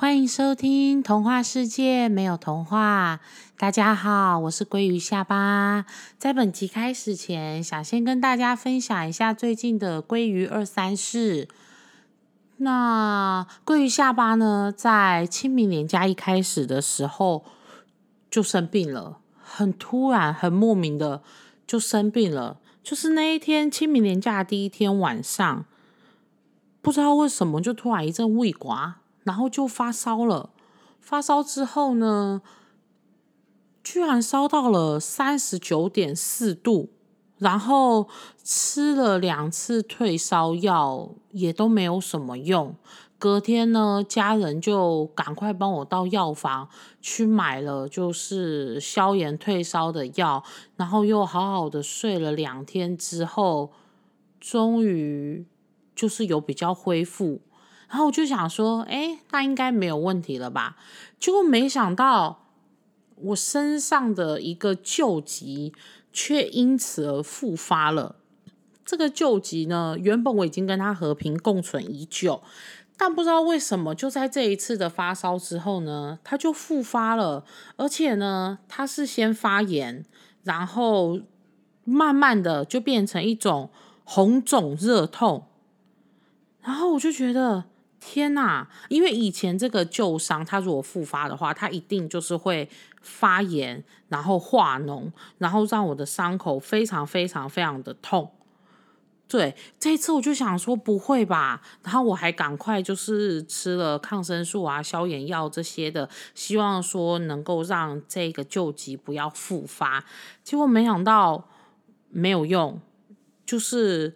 欢迎收听《童话世界没有童话》。大家好，我是鲑鱼下巴。在本集开始前，想先跟大家分享一下最近的鲑鱼二三事。那鲑鱼下巴呢，在清明年假一开始的时候就生病了，很突然、很莫名的就生病了。就是那一天清明年假第一天晚上，不知道为什么就突然一阵胃刮。然后就发烧了，发烧之后呢，居然烧到了三十九点四度，然后吃了两次退烧药也都没有什么用。隔天呢，家人就赶快帮我到药房去买了，就是消炎退烧的药，然后又好好的睡了两天之后，终于就是有比较恢复。然后我就想说，哎，那应该没有问题了吧？结果没想到，我身上的一个旧疾却因此而复发了。这个旧疾呢，原本我已经跟他和平共存已久，但不知道为什么，就在这一次的发烧之后呢，他就复发了。而且呢，他是先发炎，然后慢慢的就变成一种红肿热痛，然后我就觉得。天呐！因为以前这个旧伤，它如果复发的话，它一定就是会发炎，然后化脓，然后让我的伤口非常非常非常的痛。对，这一次我就想说不会吧，然后我还赶快就是吃了抗生素啊、消炎药这些的，希望说能够让这个旧疾不要复发。结果没想到没有用，就是。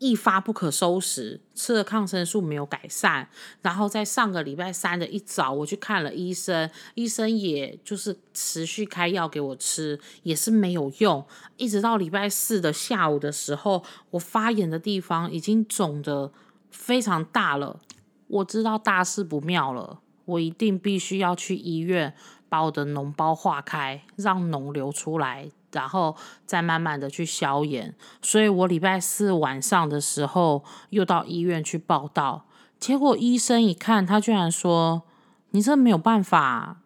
一发不可收拾，吃了抗生素没有改善，然后在上个礼拜三的一早，我去看了医生，医生也就是持续开药给我吃，也是没有用，一直到礼拜四的下午的时候，我发炎的地方已经肿的非常大了，我知道大事不妙了，我一定必须要去医院把我的脓包化开，让脓流出来。然后再慢慢的去消炎，所以我礼拜四晚上的时候又到医院去报道，结果医生一看，他居然说：“你这没有办法，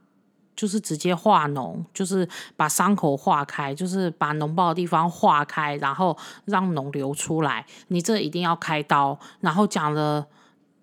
就是直接化脓，就是把伤口化开，就是把脓包的地方化开，然后让脓流出来，你这一定要开刀。”然后讲了，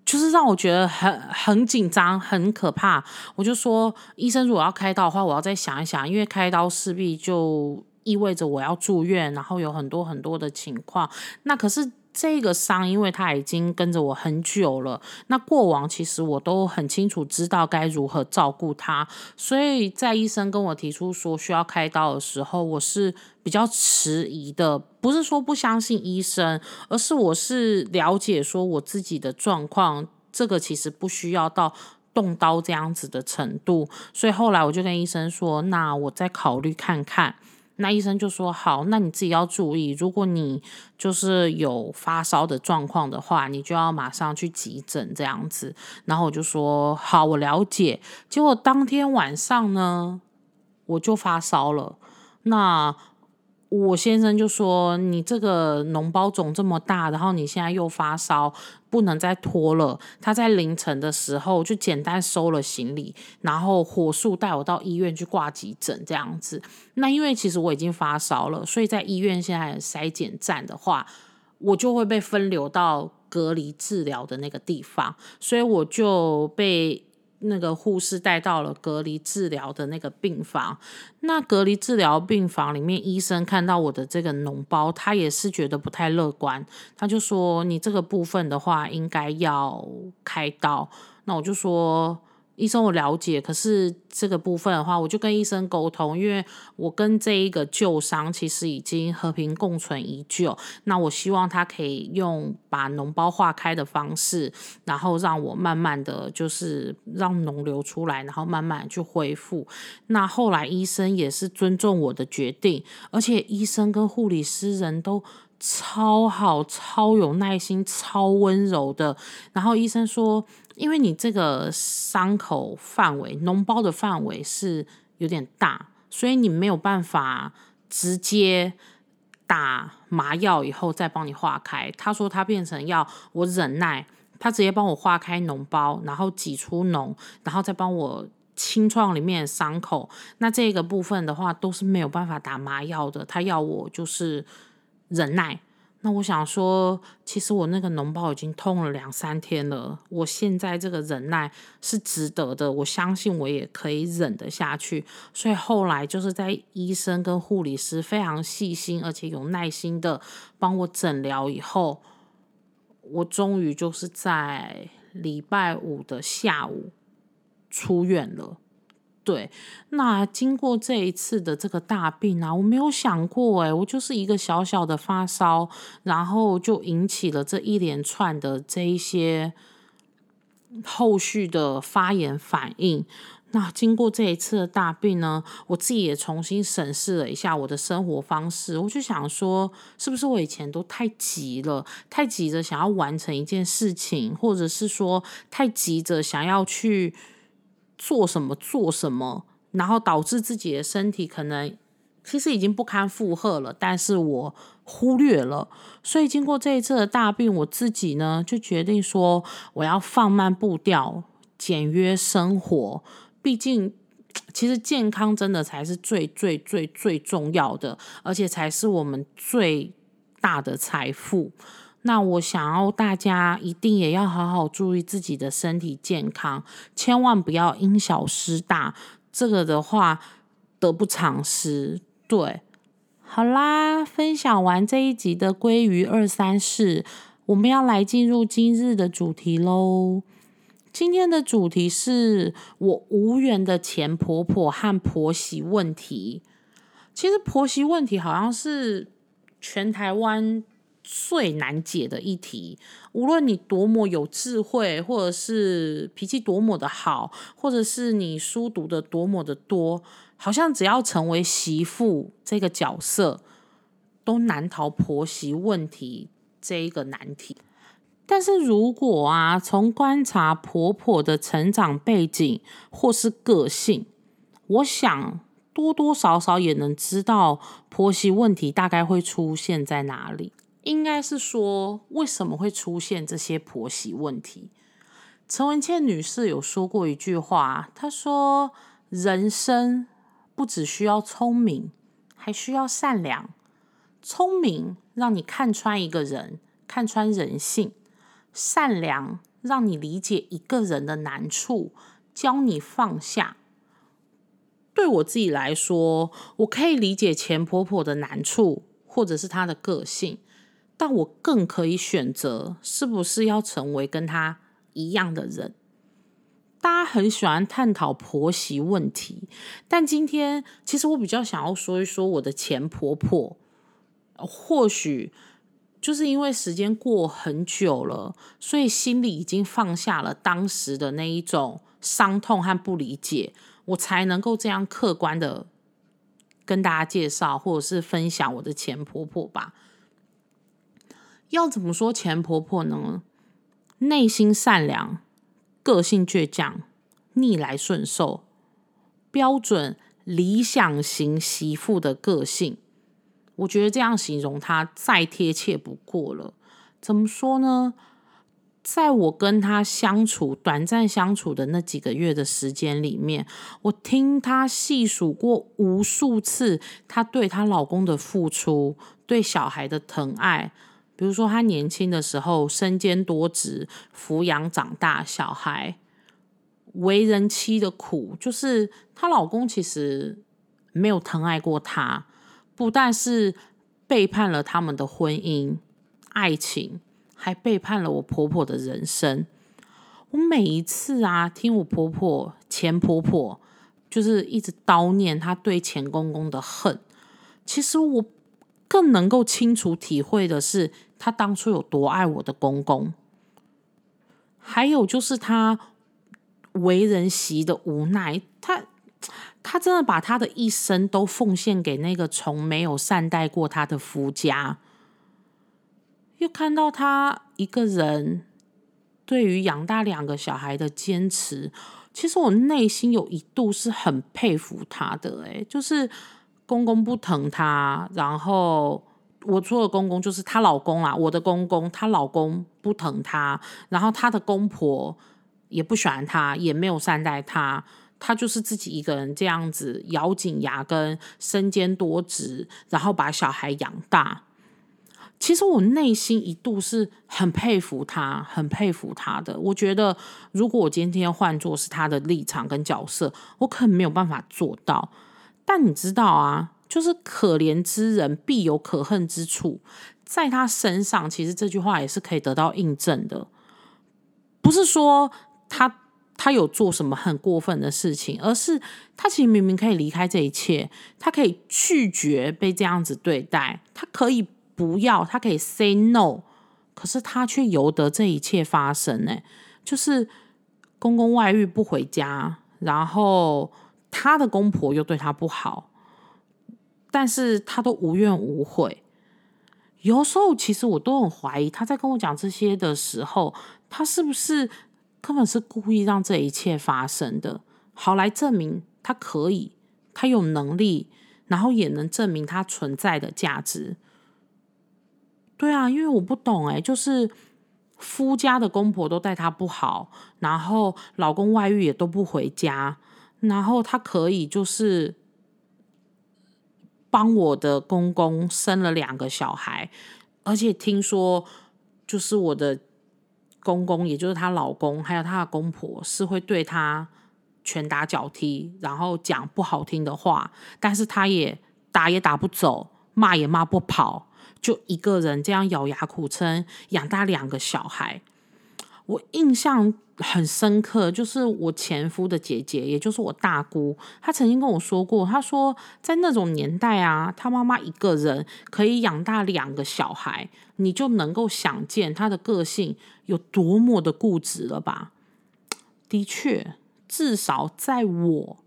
就是让我觉得很很紧张，很可怕。我就说，医生如果要开刀的话，我要再想一想，因为开刀势必就。意味着我要住院，然后有很多很多的情况。那可是这个伤，因为他已经跟着我很久了。那过往其实我都很清楚知道该如何照顾他，所以在医生跟我提出说需要开刀的时候，我是比较迟疑的。不是说不相信医生，而是我是了解说我自己的状况，这个其实不需要到动刀这样子的程度。所以后来我就跟医生说，那我再考虑看看。那医生就说：“好，那你自己要注意，如果你就是有发烧的状况的话，你就要马上去急诊这样子。”然后我就说：“好，我了解。”结果当天晚上呢，我就发烧了。那我先生就说：“你这个脓包肿这么大，然后你现在又发烧，不能再拖了。”他在凌晨的时候就简单收了行李，然后火速带我到医院去挂急诊这样子。那因为其实我已经发烧了，所以在医院现在筛检站的话，我就会被分流到隔离治疗的那个地方，所以我就被。那个护士带到了隔离治疗的那个病房，那隔离治疗病房里面，医生看到我的这个脓包，他也是觉得不太乐观，他就说：“你这个部分的话，应该要开刀。”那我就说。医生，我了解，可是这个部分的话，我就跟医生沟通，因为我跟这一个旧伤其实已经和平共存已久，那我希望他可以用把脓包化开的方式，然后让我慢慢的就是让脓流出来，然后慢慢去恢复。那后来医生也是尊重我的决定，而且医生跟护理师人都超好、超有耐心、超温柔的。然后医生说。因为你这个伤口范围脓包的范围是有点大，所以你没有办法直接打麻药以后再帮你化开。他说他变成要我忍耐他直接帮我化开脓包，然后挤出脓，然后再帮我清创里面的伤口。那这个部分的话都是没有办法打麻药的，他要我就是忍耐。那我想说，其实我那个脓包已经痛了两三天了，我现在这个忍耐是值得的，我相信我也可以忍得下去。所以后来就是在医生跟护理师非常细心而且有耐心的帮我诊疗以后，我终于就是在礼拜五的下午出院了。对，那经过这一次的这个大病啊，我没有想过，诶，我就是一个小小的发烧，然后就引起了这一连串的这一些后续的发炎反应。那经过这一次的大病呢，我自己也重新审视了一下我的生活方式，我就想说，是不是我以前都太急了，太急着想要完成一件事情，或者是说太急着想要去。做什么做什么，然后导致自己的身体可能其实已经不堪负荷了，但是我忽略了。所以经过这一次的大病，我自己呢就决定说，我要放慢步调，简约生活。毕竟，其实健康真的才是最最最最重要的，而且才是我们最大的财富。那我想要大家一定也要好好注意自己的身体健康，千万不要因小失大。这个的话得不偿失。对，好啦，分享完这一集的鲑鱼二三事，我们要来进入今日的主题喽。今天的主题是我无缘的前婆婆和婆媳问题。其实婆媳问题好像是全台湾。最难解的议题，无论你多么有智慧，或者是脾气多么的好，或者是你书读的多么的多，好像只要成为媳妇这个角色，都难逃婆媳问题这一个难题。但是如果啊，从观察婆婆的成长背景或是个性，我想多多少少也能知道婆媳问题大概会出现在哪里。应该是说，为什么会出现这些婆媳问题？陈文茜女士有说过一句话，她说：“人生不只需要聪明，还需要善良。聪明让你看穿一个人，看穿人性；善良让你理解一个人的难处，教你放下。”对我自己来说，我可以理解钱婆婆的难处，或者是她的个性。但我更可以选择是不是要成为跟他一样的人。大家很喜欢探讨婆媳问题，但今天其实我比较想要说一说我的前婆婆。或许就是因为时间过很久了，所以心里已经放下了当时的那一种伤痛和不理解，我才能够这样客观的跟大家介绍或者是分享我的前婆婆吧。要怎么说前婆婆呢？内心善良，个性倔强，逆来顺受，标准理想型媳妇的个性。我觉得这样形容她再贴切不过了。怎么说呢？在我跟她相处短暂相处的那几个月的时间里面，我听她细数过无数次她对她老公的付出，对小孩的疼爱。比如说，她年轻的时候身兼多职，抚养长大小孩，为人妻的苦，就是她老公其实没有疼爱过她，不但是背叛了他们的婚姻爱情，还背叛了我婆婆的人生。我每一次啊，听我婆婆前婆婆就是一直叨念她对前公公的恨，其实我更能够清楚体会的是。他当初有多爱我的公公，还有就是他为人媳的无奈，他他真的把他的一生都奉献给那个从没有善待过他的夫家，又看到他一个人对于养大两个小孩的坚持，其实我内心有一度是很佩服他的，诶，就是公公不疼他，然后。我说的公公就是她老公啦，我的公公，她老公不疼她，然后她的公婆也不喜欢她，也没有善待她，她就是自己一个人这样子咬紧牙根，身兼多职，然后把小孩养大。其实我内心一度是很佩服她，很佩服她的。我觉得如果我今天换做是她的立场跟角色，我可能没有办法做到。但你知道啊？就是可怜之人必有可恨之处，在他身上，其实这句话也是可以得到印证的。不是说他他有做什么很过分的事情，而是他其实明明可以离开这一切，他可以拒绝被这样子对待，他可以不要，他可以 say no，可是他却由得这一切发生。呢，就是公公外遇不回家，然后他的公婆又对他不好。但是他都无怨无悔，有时候其实我都很怀疑他在跟我讲这些的时候，他是不是根本是故意让这一切发生的，好来证明他可以，他有能力，然后也能证明他存在的价值。对啊，因为我不懂哎，就是夫家的公婆都待他不好，然后老公外遇也都不回家，然后他可以就是。帮我的公公生了两个小孩，而且听说就是我的公公，也就是她老公，还有她的公婆是会对她拳打脚踢，然后讲不好听的话，但是她也打也打不走，骂也骂不跑，就一个人这样咬牙苦撑养大两个小孩。我印象。很深刻，就是我前夫的姐姐，也就是我大姑，她曾经跟我说过，她说在那种年代啊，她妈妈一个人可以养大两个小孩，你就能够想见她的个性有多么的固执了吧？的确，至少在我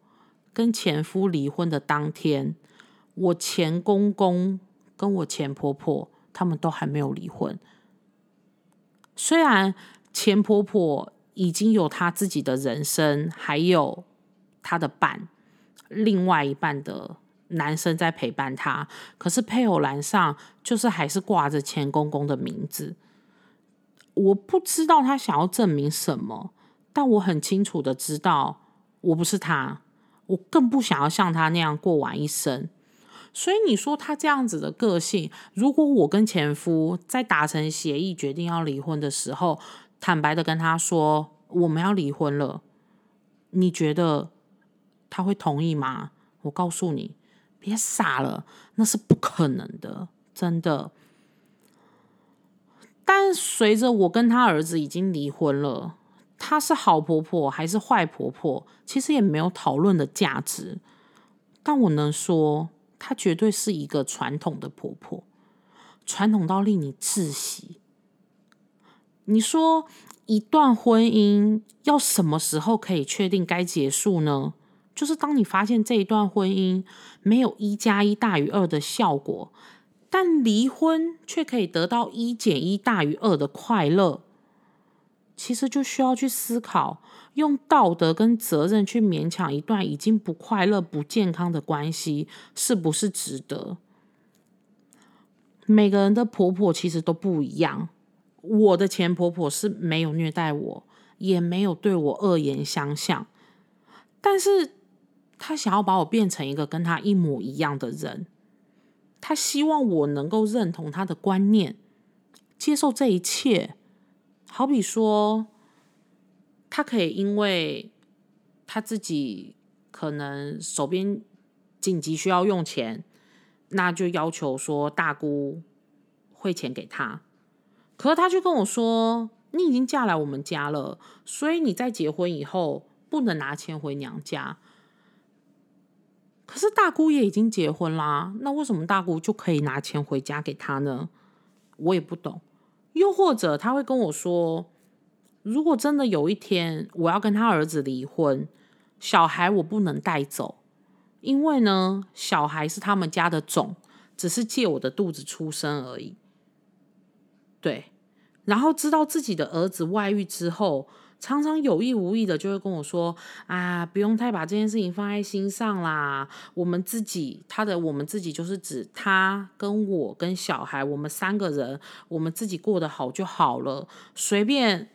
跟前夫离婚的当天，我前公公跟我前婆婆他们都还没有离婚，虽然前婆婆。已经有他自己的人生，还有他的伴，另外一半的男生在陪伴他。可是配偶栏上就是还是挂着前公公的名字。我不知道他想要证明什么，但我很清楚的知道，我不是他，我更不想要像他那样过完一生。所以你说他这样子的个性，如果我跟前夫在达成协议、决定要离婚的时候，坦白的跟他说我们要离婚了，你觉得他会同意吗？我告诉你，别傻了，那是不可能的，真的。但随着我跟他儿子已经离婚了，他是好婆婆还是坏婆婆，其实也没有讨论的价值。但我能说，她绝对是一个传统的婆婆，传统到令你窒息。你说一段婚姻要什么时候可以确定该结束呢？就是当你发现这一段婚姻没有一加一大于二的效果，但离婚却可以得到一减一大于二的快乐，其实就需要去思考，用道德跟责任去勉强一段已经不快乐、不健康的关系，是不是值得？每个人的婆婆其实都不一样。我的前婆婆是没有虐待我，也没有对我恶言相向，但是她想要把我变成一个跟她一模一样的人，她希望我能够认同她的观念，接受这一切。好比说，她可以因为她自己可能手边紧急需要用钱，那就要求说大姑汇钱给她。可是他就跟我说：“你已经嫁来我们家了，所以你在结婚以后不能拿钱回娘家。”可是大姑也已经结婚啦，那为什么大姑就可以拿钱回家给他呢？我也不懂。又或者他会跟我说：“如果真的有一天我要跟他儿子离婚，小孩我不能带走，因为呢，小孩是他们家的种，只是借我的肚子出生而已。”对，然后知道自己的儿子外遇之后，常常有意无意的就会跟我说：“啊，不用太把这件事情放在心上啦。我们自己，他的我们自己就是指他跟我跟小孩，我们三个人，我们自己过得好就好了。随便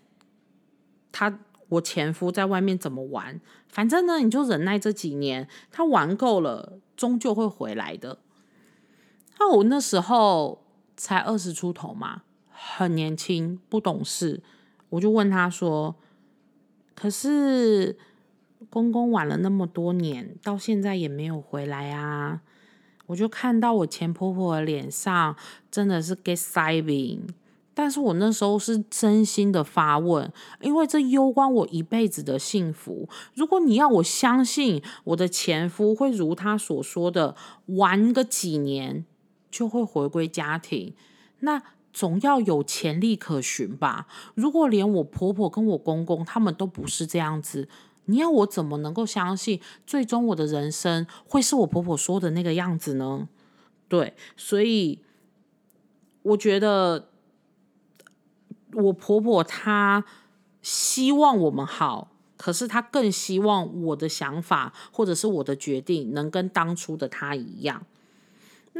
他我前夫在外面怎么玩，反正呢，你就忍耐这几年，他玩够了，终究会回来的。那我那时候才二十出头嘛，很年轻，不懂事，我就问他说。”可是公公晚了那么多年，到现在也没有回来啊！我就看到我前婆婆的脸上真的是 get saving，但是我那时候是真心的发问，因为这攸关我一辈子的幸福。如果你要我相信我的前夫会如他所说的玩个几年就会回归家庭，那。总要有潜力可循吧。如果连我婆婆跟我公公他们都不是这样子，你要我怎么能够相信最终我的人生会是我婆婆说的那个样子呢？对，所以我觉得我婆婆她希望我们好，可是她更希望我的想法或者是我的决定能跟当初的她一样。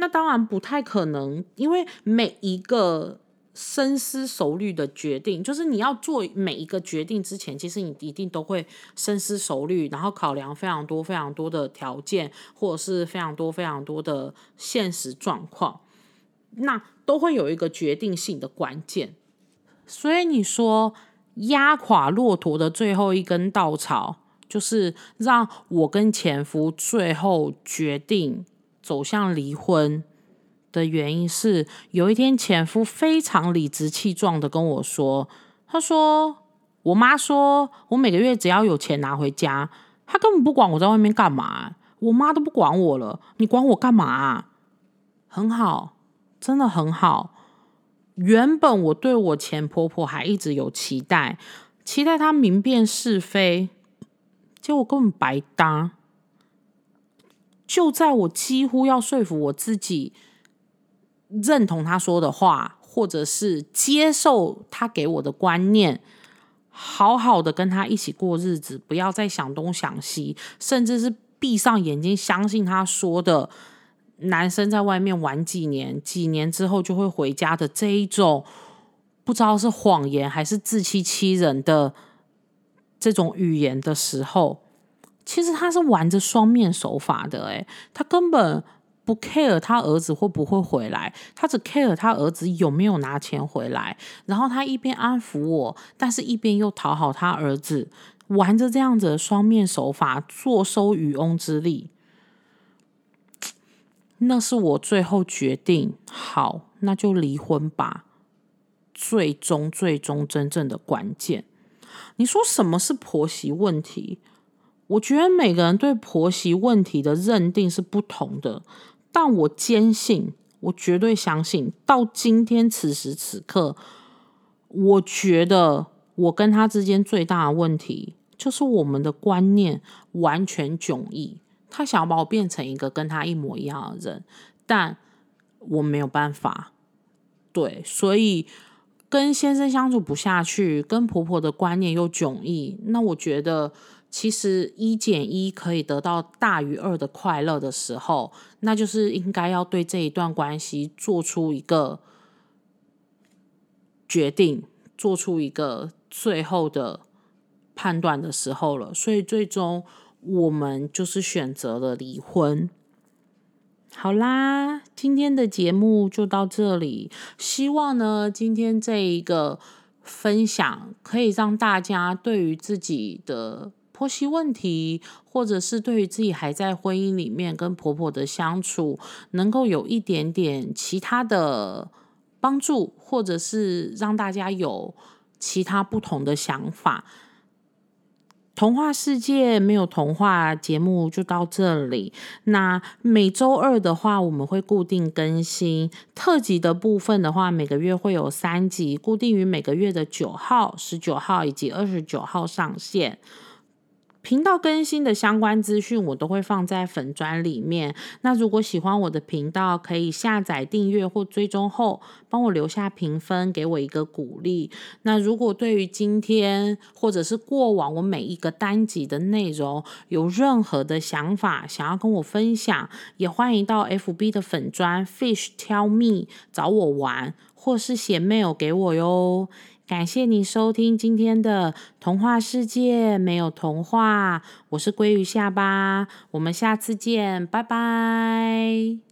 那当然不太可能，因为每一个深思熟虑的决定，就是你要做每一个决定之前，其实你一定都会深思熟虑，然后考量非常多、非常多的条件，或者是非常多、非常多的现实状况，那都会有一个决定性的关键。所以你说压垮骆驼的最后一根稻草，就是让我跟前夫最后决定。走向离婚的原因是，有一天前夫非常理直气壮的跟我说：“他说我妈说我每个月只要有钱拿回家，他根本不管我在外面干嘛，我妈都不管我了，你管我干嘛？很好，真的很好。原本我对我前婆婆还一直有期待，期待她明辨是非，结果根本白搭。”就在我几乎要说服我自己认同他说的话，或者是接受他给我的观念，好好的跟他一起过日子，不要再想东想西，甚至是闭上眼睛相信他说的，男生在外面玩几年，几年之后就会回家的这一种，不知道是谎言还是自欺欺人的这种语言的时候。其实他是玩着双面手法的，诶，他根本不 care 他儿子会不会回来，他只 care 他儿子有没有拿钱回来。然后他一边安抚我，但是一边又讨好他儿子，玩着这样子的双面手法，坐收渔翁之利。那是我最后决定，好，那就离婚吧。最终，最终真正的关键，你说什么是婆媳问题？我觉得每个人对婆媳问题的认定是不同的，但我坚信，我绝对相信，到今天此时此刻，我觉得我跟他之间最大的问题就是我们的观念完全迥异。他想要把我变成一个跟他一模一样的人，但我没有办法。对，所以跟先生相处不下去，跟婆婆的观念又迥异，那我觉得。其实一减一可以得到大于二的快乐的时候，那就是应该要对这一段关系做出一个决定，做出一个最后的判断的时候了。所以最终我们就是选择了离婚。好啦，今天的节目就到这里。希望呢，今天这一个分享可以让大家对于自己的。婆媳问题，或者是对于自己还在婚姻里面跟婆婆的相处，能够有一点点其他的帮助，或者是让大家有其他不同的想法。童话世界没有童话节目就到这里。那每周二的话，我们会固定更新特辑的部分的话，每个月会有三集，固定于每个月的九号、十九号以及二十九号上线。频道更新的相关资讯，我都会放在粉砖里面。那如果喜欢我的频道，可以下载订阅或追踪后，帮我留下评分，给我一个鼓励。那如果对于今天或者是过往我每一个单集的内容有任何的想法，想要跟我分享，也欢迎到 FB 的粉砖 Fish Tell Me 找我玩，或是写 mail 给我哟。感谢你收听今天的童话世界，没有童话，我是鲑鱼下巴，我们下次见，拜拜。